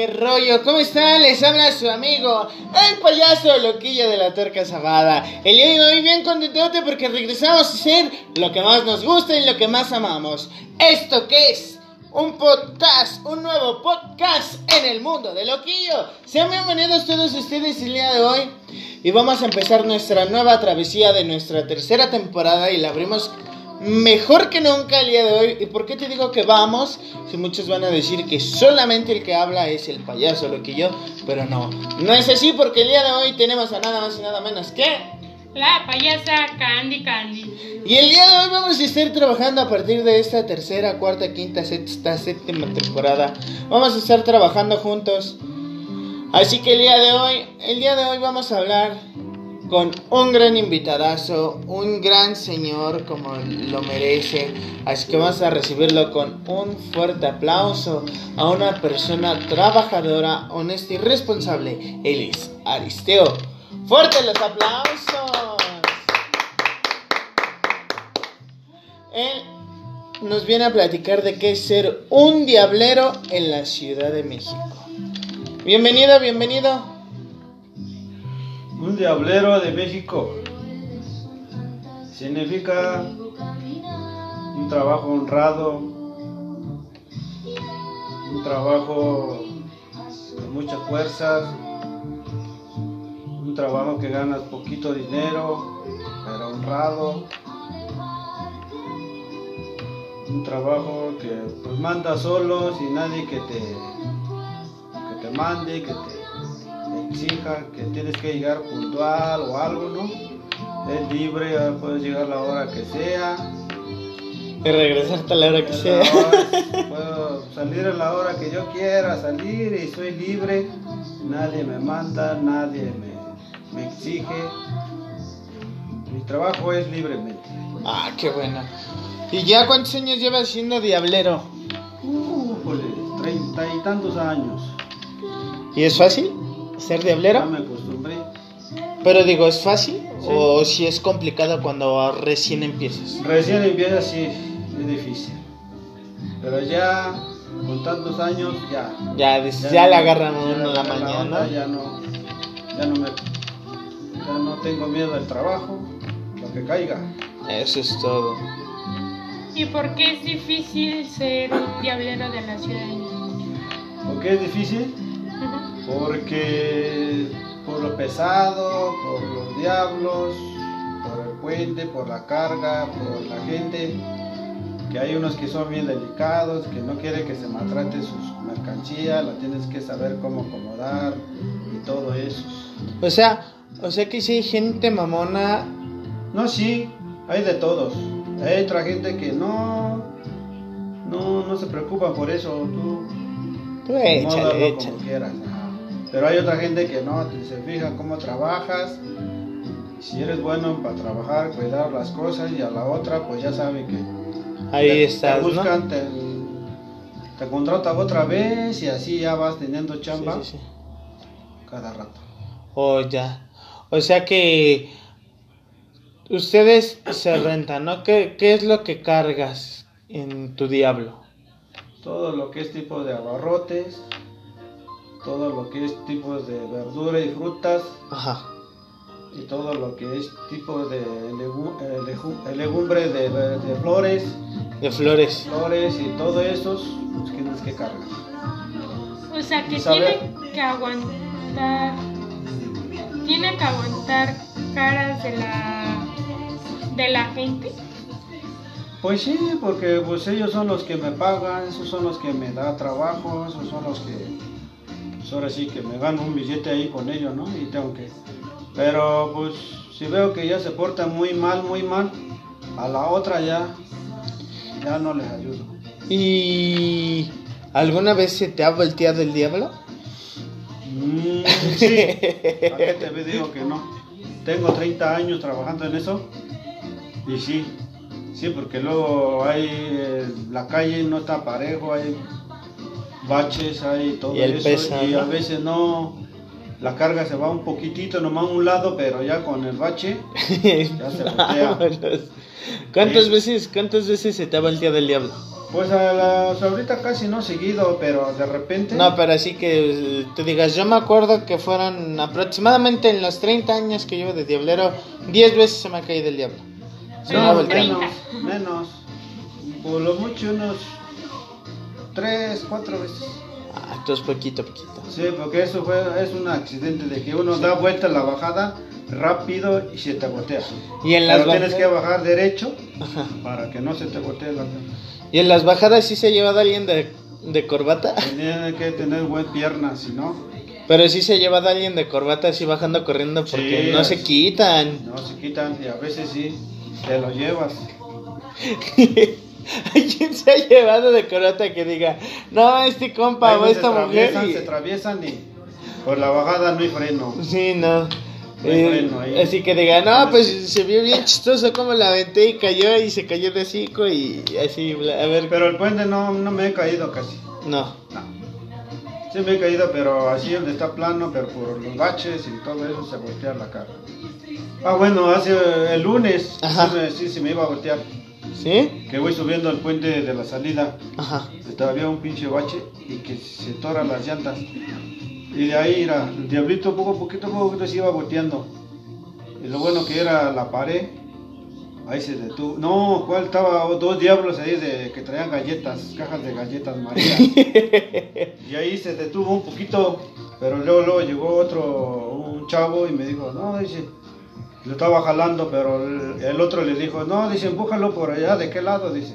¡Qué rollo! ¿Cómo están? Les habla su amigo, el payaso loquillo de la torca sabada. El día de hoy bien contentote porque regresamos a hacer lo que más nos gusta y lo que más amamos. ¿Esto qué es? Un podcast, un nuevo podcast en el mundo de loquillo. Sean bienvenidos todos ustedes el día de hoy. Y vamos a empezar nuestra nueva travesía de nuestra tercera temporada y la abrimos mejor que nunca el día de hoy. ¿Y por qué te digo que vamos? Si muchos van a decir que solamente el que habla es el payaso loquillo, pero no, no es así porque el día de hoy tenemos a nada más y nada menos que... La payasa Candy Candy. Y el día de hoy vamos a estar trabajando a partir de esta tercera, cuarta, quinta, sexta, séptima temporada. Vamos a estar trabajando juntos. Así que el día de hoy, el día de hoy vamos a hablar con un gran invitadazo, un gran señor como lo merece. Así que vamos a recibirlo con un fuerte aplauso a una persona trabajadora, honesta y responsable. Él es Aristeo. Fuerte los aplausos. Él nos viene a platicar de qué es ser un diablero en la Ciudad de México. Bienvenido, bienvenido. Diablero de México. Significa un trabajo honrado, un trabajo con muchas fuerzas, un trabajo que ganas poquito dinero, pero honrado, un trabajo que pues manda solo, sin nadie que te, que te mande, que te exija que tienes que llegar puntual o algo, ¿no? Es libre, puedes llegar a la hora que sea. Y regresarte a la hora que sea. hora- puedo salir a la hora que yo quiera salir y soy libre. Nadie me manda, nadie me, me exige. Mi trabajo es libremente. Ah, qué buena. ¿Y ya cuántos años llevas siendo diablero? Újole, treinta y tantos años. ¿Y es fácil ser Ya diablero? me acostumbré. Pero digo, ¿es fácil? Sí. ¿O si es complicado cuando recién empiezas? Recién empieza sí, es difícil. Pero ya con tantos años ya. Ya, des- ya, le no- agarran ya uno en la agarra mañana. onda, ya no, ya no me, ya no tengo miedo al trabajo, lo que caiga. Eso es todo. ¿Y por qué es difícil ser un diablero de la Ciudad de México? ¿Por qué es difícil? Porque por lo pesado, por los diablos, por el puente, por la carga, por la gente, que hay unos que son bien delicados, que no quieren que se maltrate sus mercancías, la tienes que saber cómo acomodar y todo eso. O sea, o sea que si hay gente mamona. No, sí, hay de todos. Hay otra gente que no, no, no se preocupa por eso. Tú Tú échale, Módalo como échale. quieras. Pero hay otra gente que no, se fija cómo trabajas. Si eres bueno para trabajar, cuidar las cosas y a la otra, pues ya saben que Ahí te, estás, te ¿no? buscan, te, te contratan otra vez y así ya vas teniendo Sí, chamba sí, sí. cada rato. Oh, ya. O sea que ustedes se rentan, ¿no? ¿Qué, qué es lo que cargas en tu diablo? Todo lo que es tipo de abarrotes, todo lo que es tipo de verdura y frutas, Ajá. y todo lo que es tipo de legu- eh, legu- legumbre de, de flores, De flores. flores y todo eso, pues tienes que cargar. O sea que tiene que aguantar. Tiene que aguantar caras de la. de la gente. Pues sí, porque pues ellos son los que me pagan, esos son los que me da trabajo, esos son los que, pues ahora sí que me gano un billete ahí con ellos, ¿no? Y tengo que, pero pues si veo que ya se portan muy mal, muy mal, a la otra ya, ya no les ayudo. ¿Y alguna vez se te ha volteado el diablo? Mm, sí, ¿a qué te digo que no? Tengo 30 años trabajando en eso y sí, sí, porque luego hay eh, la calle no está parejo, hay baches, hay todo Y el eso pesa, y a ¿no? veces no, la carga se va un poquitito nomás a un lado, pero ya con el bache ya se voltea. ¿Cuántas Sí. veces, cuántas veces se te ha volteado el diablo? Pues a las ahorita casi no seguido, pero de repente. No, pero así que tú digas, yo me acuerdo que fueron aproximadamente en los 30 años que llevo de diablero, 10 veces se me ha caído el diablo. Se me ha volteado. menos, menos. Por lo mucho unos tres, cuatro veces. Ah, entonces poquito, poquito. Sí, porque eso fue, es un accidente de que uno da vuelta a la bajada rápido y se te voltea. Y en las Pero tienes que bajar derecho para que no se te voltee la y en las bajadas sí se ha llevado alguien de, de corbata. Tienes que tener buen pierna, si no, Pero sí se ha llevado alguien de corbata así bajando corriendo porque Sí, no se quitan. no se quitan y a veces sí, te lo llevas. ¿Quién se ha llevado de corbata que diga, no, este compa o esta mujer? atraviesan, y- se atraviesan y por la bajada no hay freno. Sí, no. No hay Eh, freno ahí. así que diga, no, pues se vio bien chistoso como la aventé y cayó y se cayó de hocico y así, a ver. Pero el puente no, no me he caído casi. No. No. Sí me he caído, pero así donde está plano, pero por los baches y todo eso se voltea la cara. Ah, bueno, hace el lunes Ajá. sí, me, sí se me iba a voltear. ¿Sí? Que voy subiendo el puente de la salida. Ajá. Todavía un pinche bache y que se toran las llantas. Y de ahí, mira, el diablito poco a poquito, poco a poquito se iba volteando. Y lo bueno que era la pared, ahí se detuvo. No, ¿cuál estaba? Dos diablos ahí de, que traían galletas, cajas de galletas María. y ahí se detuvo un poquito, pero luego, luego llegó otro, un chavo y me dijo, no, dice, lo estaba jalando, pero el, el otro le dijo, no, dice, empújalo por allá, ¿de qué lado? Dice.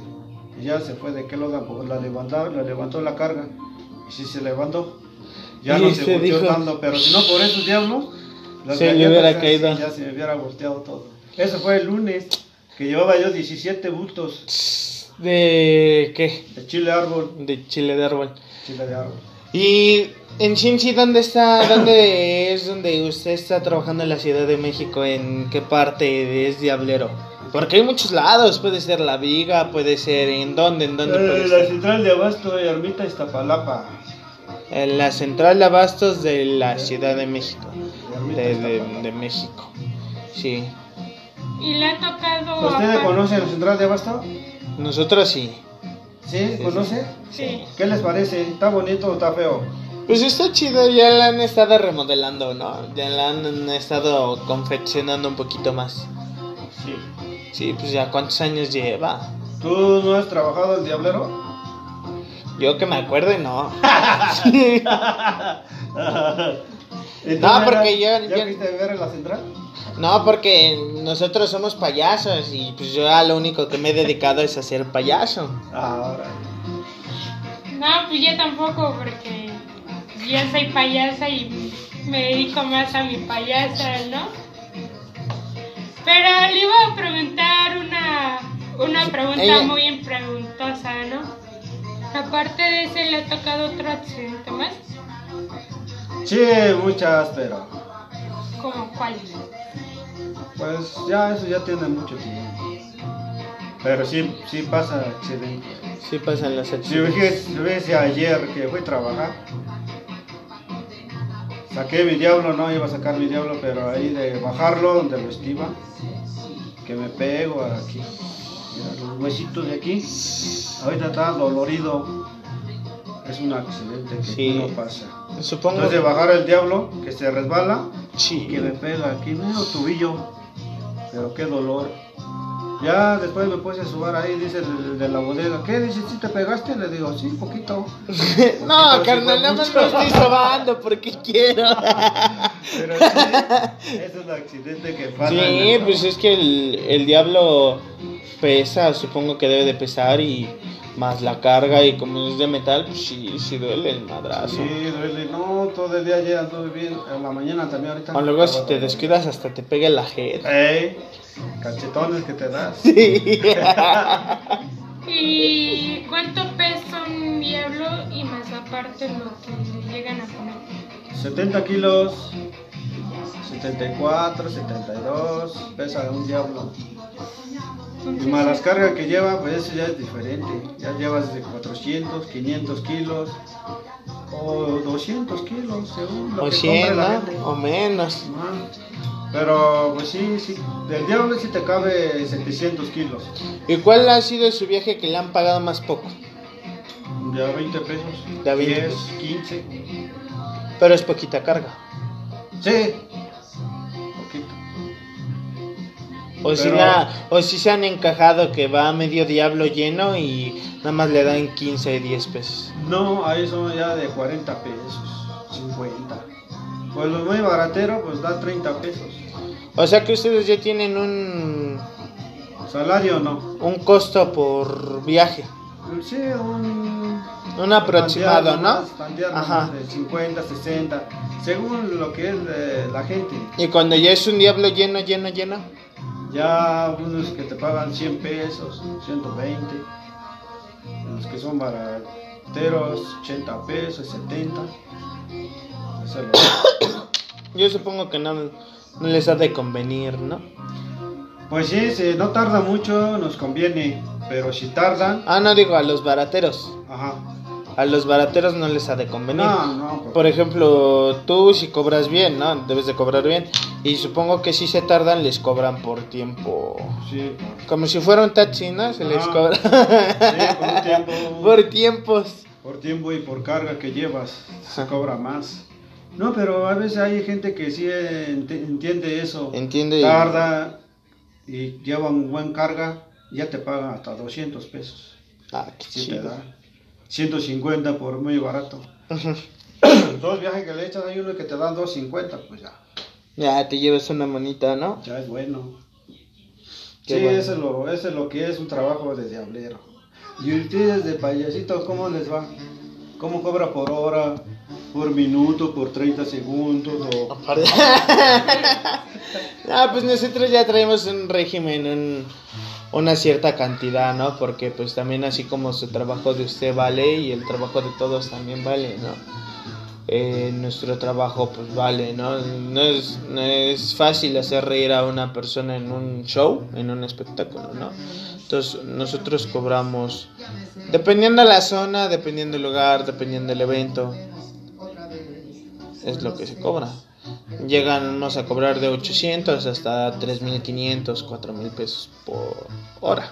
Y ya se fue de qué lado, pues, la levantó, la levantó la carga. Y sí se levantó. Ya Y no se volteó dijo- tanto, pero si no por esos diablos, Se le hubiera caído. Ya se me hubiera volteado todo. Eso fue el lunes, que llevaba yo 17 bultos ¿De qué? de chile árbol. De chile de árbol. Chile de árbol. Y en Chinchi, ¿dónde está? ¿Dónde es donde usted está trabajando en la Ciudad de México? ¿En qué parte es Diablero? Porque hay muchos lados, puede ser La Viga, puede ser en dónde, en dónde puede Eh, la ser. central de abasto de Ermita Iztapalapa. En la central de abastos de la Ciudad de México. De, de- México. Sí. Y le ha tocado. ¿Ustedes conocen la central de abasto? Nosotros sí. ¿Sí? ¿Conoce? Sí. ¿Qué les parece? ¿Está bonito o está feo? Pues está chido, ya la han estado remodelando, ¿no? Ya la han estado confeccionando un poquito más. Sí. Sí, pues ya cuántos años lleva. ¿Tú no has trabajado el diablero? Yo que me acuerde, no. ¿Y tú, No, porque yo- ¿Ya yo- fuiste a ver en la central? No, porque nosotros somos payasos y pues yo a lo único que me he dedicado es a ser payaso. Ahora. No, pues yo tampoco, porque yo soy payasa y me dedico más a mi payasa, ¿no? Pero le iba a preguntar una, una pregunta Ella- muy preguntosa, ¿no? Aparte de ese, ¿le ha tocado otro accidente más? Sí, muchas, pero ¿Como cuál? pues ya eso ya tiene mucho tiempo. Pero sí, sí pasa accidente. Sí pasan las Si accidentes. si ves ayer que fui a trabajar, saqué mi diablo, no iba a sacar mi diablo, pero ahí de bajarlo donde lo estiva, que me pego aquí. Mira, los huesitos de aquí, ahorita está dolorido. Es un accidente que Sí. no pasa. Supongo Entonces de bajar el diablo, que se resbala Sí. que me pega aquí, medio tobillo. Pero qué dolor. Ya después me puse a subar ahí, dice el de la bodega. ¿Qué? Dice, ¿sí te pegaste? Le digo, sí, poquito. No, carnal, nada más me estoy sobando porque quiero. Pero sí, es un accidente que pasa. Sí, pues es que el, el diablo pesa, supongo que debe de pesar y más la carga y como es de metal, pues sí, sí duele el madrazo. Sí, duele. No, todo el día ya anduve bien. En la mañana también ahorita. O luego si te descuidas hasta te pega la jeta. Ey, cachetones que te das. Sí. ¿Y cuánto pesa un diablo y más aparte lo que le llegan a poner? 70 kilos, 74, 72, pesa un diablo. Y más las cargas que lleva, pues eso ya es diferente. Ya llevas de 400, 500 kilos o 200 kilos, según lo O que 100, compre la gente. O menos. Pero pues sí, sí, del diablo sí te cabe 700 kilos. ¿Y cuál ha sido su viaje que le han pagado más poco? De a 20 pesos. De a 20 10, pesos. 15. Pero es poquita carga. Sí. O si, Pero- la, o si se han encajado que va a medio diablo lleno y nada más le dan 15, 10 pesos. No, ahí son ya de 40 pesos, 50. Pues lo muy baratero, pues da 30 pesos. O sea que ustedes ya tienen un, Salario no. un costo por viaje. Sí, un. Un aproximado, ¿no? Ajá. de 50, 60, según lo que es eh, la gente. Y cuando ya es un diablo lleno, lleno, lleno. Ya unos que te pagan 100 pesos, 120. Los que son barateros, 80 pesos, 70. Eso es lo- Yo supongo que no, no les ha de convenir, ¿no? Pues sí, si no tarda mucho, nos conviene. Pero si tardan, Ah, no digo a los barateros. ajá. A los barateros no les ha de convenir. No, no, porque- Por ejemplo, tú si cobras bien, ¿no? Debes de cobrar bien. Y supongo que si se tardan, les cobran por tiempo. Sí, Como si fuera un taxi, ¿no? Se les Ajá. cobra. Sí, por un tiempo. por tiempos. por tiempo y por carga que llevas, se cobra más. No, pero a veces hay gente que sí ent- entiende eso. Entiende. Tarda y lleva un buen carga, ya te pagan hasta 200 pesos. Ah, qué Sí te chido. da. 150 por muy barato. Dos viajes que le echas, hay uno que te dan 250, pues ya, Ya te llevas una monita, ¿no? ya es bueno. Qué sí, bueno. eso, es lo, eso es lo que es un trabajo de diablero. ¿Y ustedes de payasito cómo les va? ¿Cómo cobra por hora, por minuto, por 30 segundos? O... Ah, pues nosotros ya traemos un régimen, un- una cierta cantidad, ¿no? Porque pues también así como su trabajo de usted vale y el trabajo de todos también vale, ¿no? Eh, nuestro trabajo pues vale, ¿no? No es, no es fácil hacer reír a una persona en un show, en un espectáculo, ¿no? Entonces nosotros cobramos, dependiendo de la zona, dependiendo del lugar, dependiendo del evento, es lo que se cobra. Llegamos a cobrar de 800 hasta 3.500, 4.000 pesos por hora.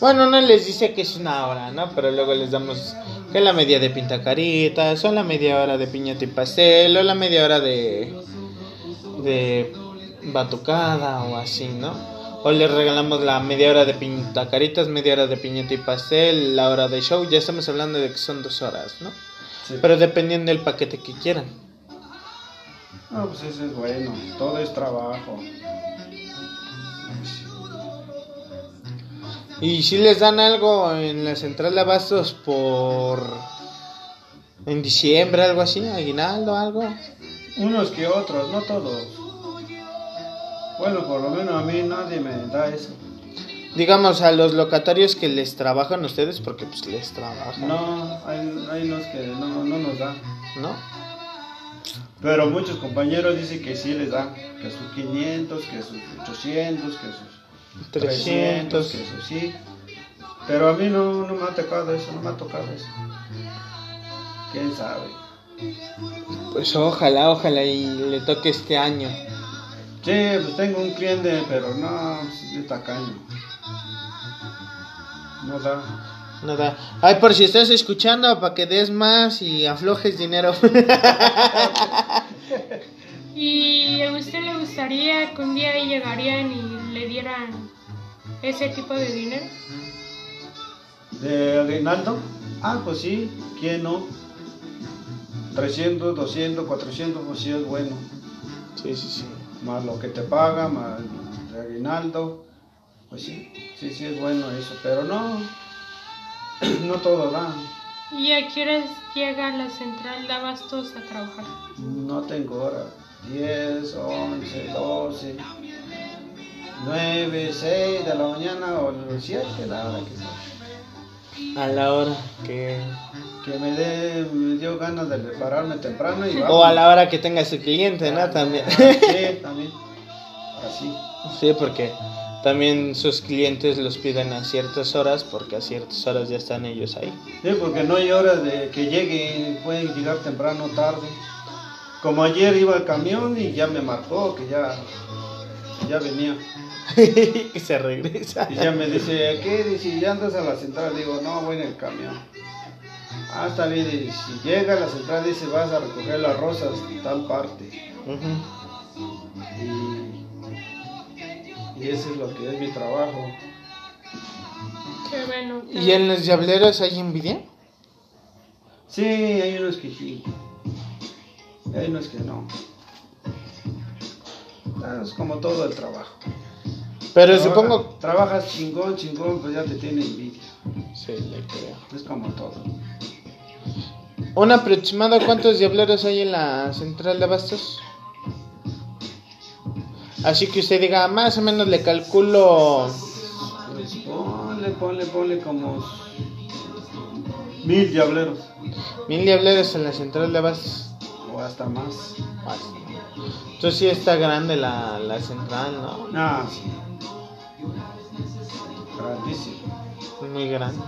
Bueno, no les dice que es una hora, ¿no? Pero luego les damos que la media de pintacaritas, o la media hora de piñata y pastel, o la media hora de, de batucada o así, ¿no? O les regalamos la media hora de pintacaritas, media hora de piñata y pastel, la hora de show. Ya estamos hablando de que son dos horas, ¿no? Sí. Pero dependiendo del paquete que quieran. No, pues eso es bueno, todo es trabajo. Y si les dan algo en la central de abastos por... En diciembre, algo así, aguinaldo, algo. Unos que otros, no todos. Bueno, por lo menos a mí nadie me da eso. Digamos a los locatarios que les trabajan a ustedes, porque pues les trabajan, No, hay, hay unos que no, no nos dan. ¿no? Pero muchos compañeros dicen que sí les dan, que sus 500, que sus 800, que sus 300, 300. que sus sí. Pero a mí no, no me ha tocado eso, no me ha tocado eso. ¿Quién sabe? Pues ojalá, ojalá y le toque este año. Sí, pues tengo un cliente, pero no, es tacaño. No da. Nada. Ay, por si estás escuchando, para que des más y aflojes dinero. ¿Y a usted le gustaría que un día llegarían y le dieran ese tipo de dinero? ¿De aguinaldo? Ah, pues sí, ¿quién no? 300, 200, 400, pues sí es bueno. sí, sí, sí. Más lo que te paga, más de aguinaldo. Pues sí, sí, sí es bueno eso, pero no, no todo da. ¿Y a qué horas llega a la central de abastos a trabajar? No tengo hora. 10, 11, 12, 9, 6 de la mañana o 7, la hora que sea. A la hora que... Que me, dé, me dio ganas de pararme temprano y O vamos. a la hora que tenga su cliente, ¿no? También. Sí, también. Así. Sí, porque también sus clientes los piden a ciertas horas porque a ciertas horas ya están ellos ahí. Sí, porque no hay hora de que llegue, pueden llegar temprano o tarde. Como ayer iba el camión y ya me marcó que ya, ya venía. que se regresa. Y ya me dice, ¿qué? Dice, ¿ya andas a la central? Digo, no, voy en el camión. Ah, está bien. Y si llega a la central, dice, vas a recoger las rosas de tal parte. Y, y eso es lo que es mi trabajo. Qué bueno. ¿Y en los diableros hay envidia? Sí, hay unos que sí. Y hay unos que no. Ah, Es como todo el trabajo. Pero Trabaja- supongo... Trabajas chingón, chingón, pues ya te tiene envidia. Sí, le creo. Es como todo. ¿Un aproximado cuántos diableros hay en la central de abastos? Así que usted diga, más o menos le calculo... Pues ponle, ponle, ponle como mil diableros. Mil diableros en la central de abastos. O hasta más. Más. Entonces sí está grande la, la central, ¿no? Ah, sí. Grandísimo. Muy grande.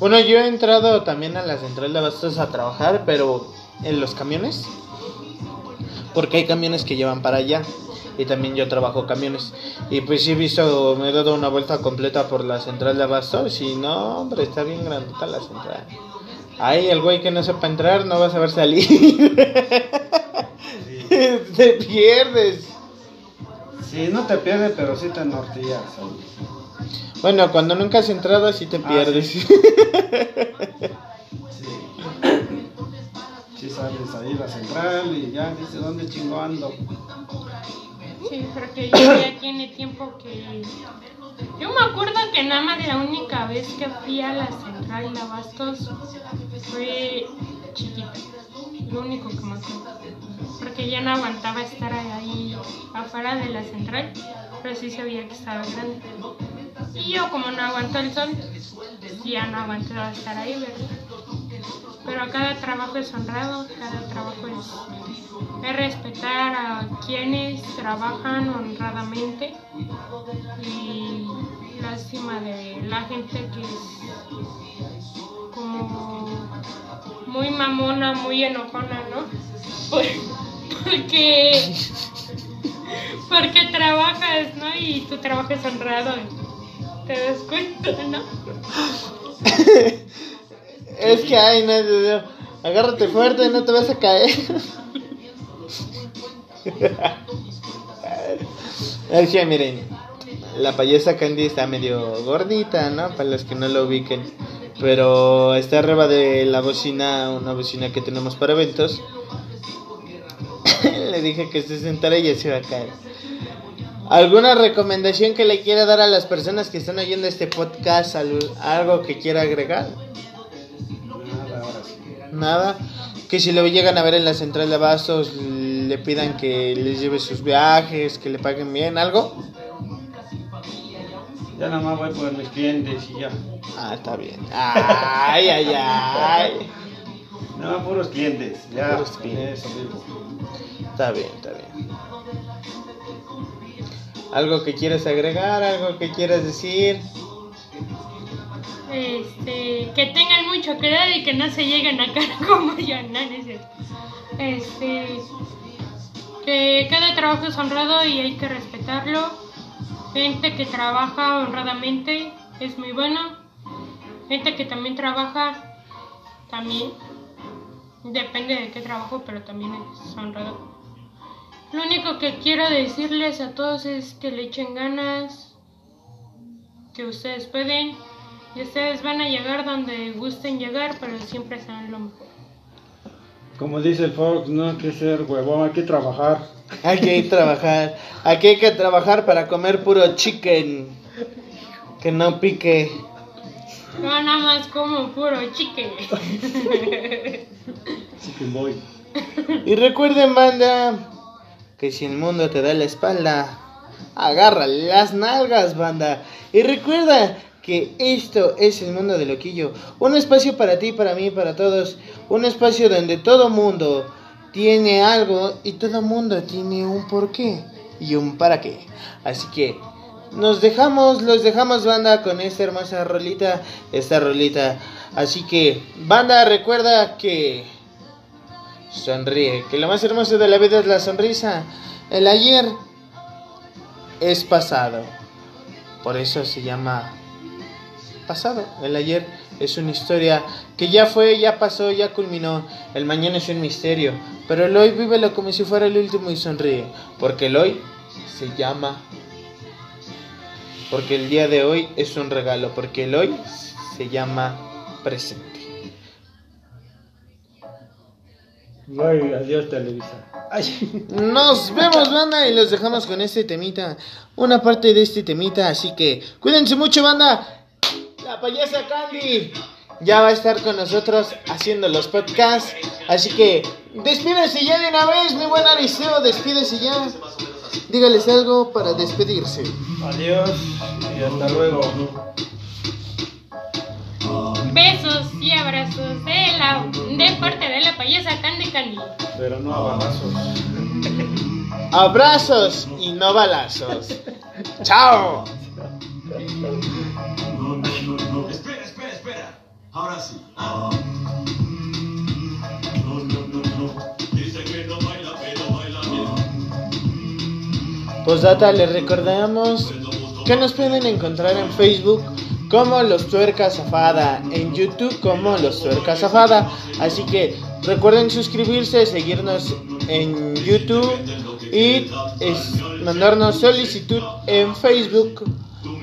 Bueno, yo he entrado también a la central de abastos a trabajar, pero en los camiones. Porque hay camiones que llevan para allá. Y también yo trabajo camiones. Y pues sí he visto, me he dado una vuelta completa por la central de abastos. Y no, hombre, está bien grandota la central. Ay, el güey que no sepa entrar no va a saber salir. Te pierdes. Sí, no te pierdes, pero sí te norteas. ahí. Bueno, cuando nunca has entrado, sí te Ah, pierdes. Sí. Sí sales ahí la central y ya dices, ¿dónde chingo ando? Sí, porque ya tiene tiempo que... Yo me acuerdo que nada más la única vez que fui a la central de Abastos fue chiquita. Lo único que me acuerdo. Porque ya no aguantaba estar ahí afuera de la central, pero sí sabía que estaba grande. Y yo como no aguanto el sol, ya no aguantaba estar ahí, ¿verdad? Pero cada trabajo es honrado, cada trabajo es, es respetar a quienes trabajan honradamente y lástima de la gente que es como muy mamona, muy enojona, ¿no? Por- porque porque trabajas, ¿no? Y tu trabajo es honrado. Te das cuenta, ¿no? Es que, ay, no, no. agárrate fuerte, no te vas a caer. Es que, miren, la payasa Candy está medio gordita, ¿no? Para los que no lo ubiquen. Pero está arriba de la bocina, una bocina que tenemos para eventos. Le dije que se sentara y ya se iba a caer. ¿Alguna recomendación que le quiera dar a las personas que están oyendo este podcast? Al- ¿Algo que quiera agregar? Nada. Que si lo llegan a ver en la central de abastos, le pidan que les lleve sus viajes, que le paguen bien, algo. Ya nada más voy por mis clientes y ya. Ah, está bien. Ay, ay, ay. Nada más puros clientes. Ya, Puros clientes. Está bien, está bien. ¿Algo que quieras agregar? ¿Algo que quieras decir? Este, que tengan mucho cuidado y que no se lleguen a cara como yo, no. Este, que cada trabajo es honrado y hay que respetarlo. Gente que trabaja honradamente es muy bueno. Gente que también trabaja, también. Depende de qué trabajo, pero también es honrado. Lo único que quiero decirles a todos es que le echen ganas, que ustedes pueden y ustedes van a llegar donde gusten llegar, pero siempre serán lo mejor. Como dice el Fox, no hay que ser huevón, hay que trabajar. Hay que ir trabajar. Aquí hay que trabajar para comer puro chicken. Que no pique. No, nada más como puro chique. Chicken Boy. Y recuerden, banda, que si el mundo te da la espalda, agarra las nalgas, banda. Y recuerda que esto es el mundo de Loquillo. Un espacio para ti, para mí, para todos. Un espacio donde todo mundo tiene algo y todo mundo tiene un porqué y un para qué. Así que nos dejamos, los dejamos, banda, con esta hermosa rolita, esta rolita. Así que, banda, recuerda que sonríe, que lo más hermoso de la vida es la sonrisa. El ayer es pasado, por eso se llama pasado. El ayer es una historia que ya fue, ya pasó, ya culminó. El mañana es un misterio, pero el hoy vívelo como si fuera el último y sonríe, porque el hoy se llama porque el día de hoy es un regalo, porque el hoy se llama presente. Ay, adiós Televisa. Ay. Nos vemos, banda, y los dejamos con este temita. Una parte de este temita, así que cuídense mucho, banda. La payasa Candy ya va a estar con nosotros haciendo los podcasts. Así que despídese ya de una vez, mi buen Ariseo, despídese ya. Dígales algo para despedirse. Adiós y hasta luego. Besos y abrazos de, la, de parte de la payasa Candy Candy. Pero no a balazos. Abrazos y no balazos. Chao. Ahora sí. Dice que no baila, pero baila bien. Postdata, les recordamos que nos pueden encontrar en Facebook como Los Tuercas Zafada, en YouTube como Los Tuercas Zafada. Así que recuerden suscribirse, seguirnos en YouTube y es- mandarnos solicitud en Facebook.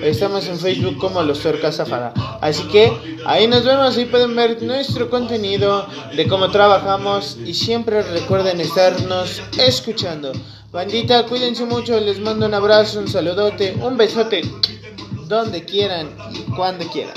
Estamos en Facebook como Los Tuercas Zafada. Así que ahí nos vemos, ahí pueden ver nuestro contenido de cómo trabajamos y siempre recuerden estarnos escuchando. Bandita, cuídense mucho, les mando un abrazo, un saludote, un besote, donde quieran y cuando quieran.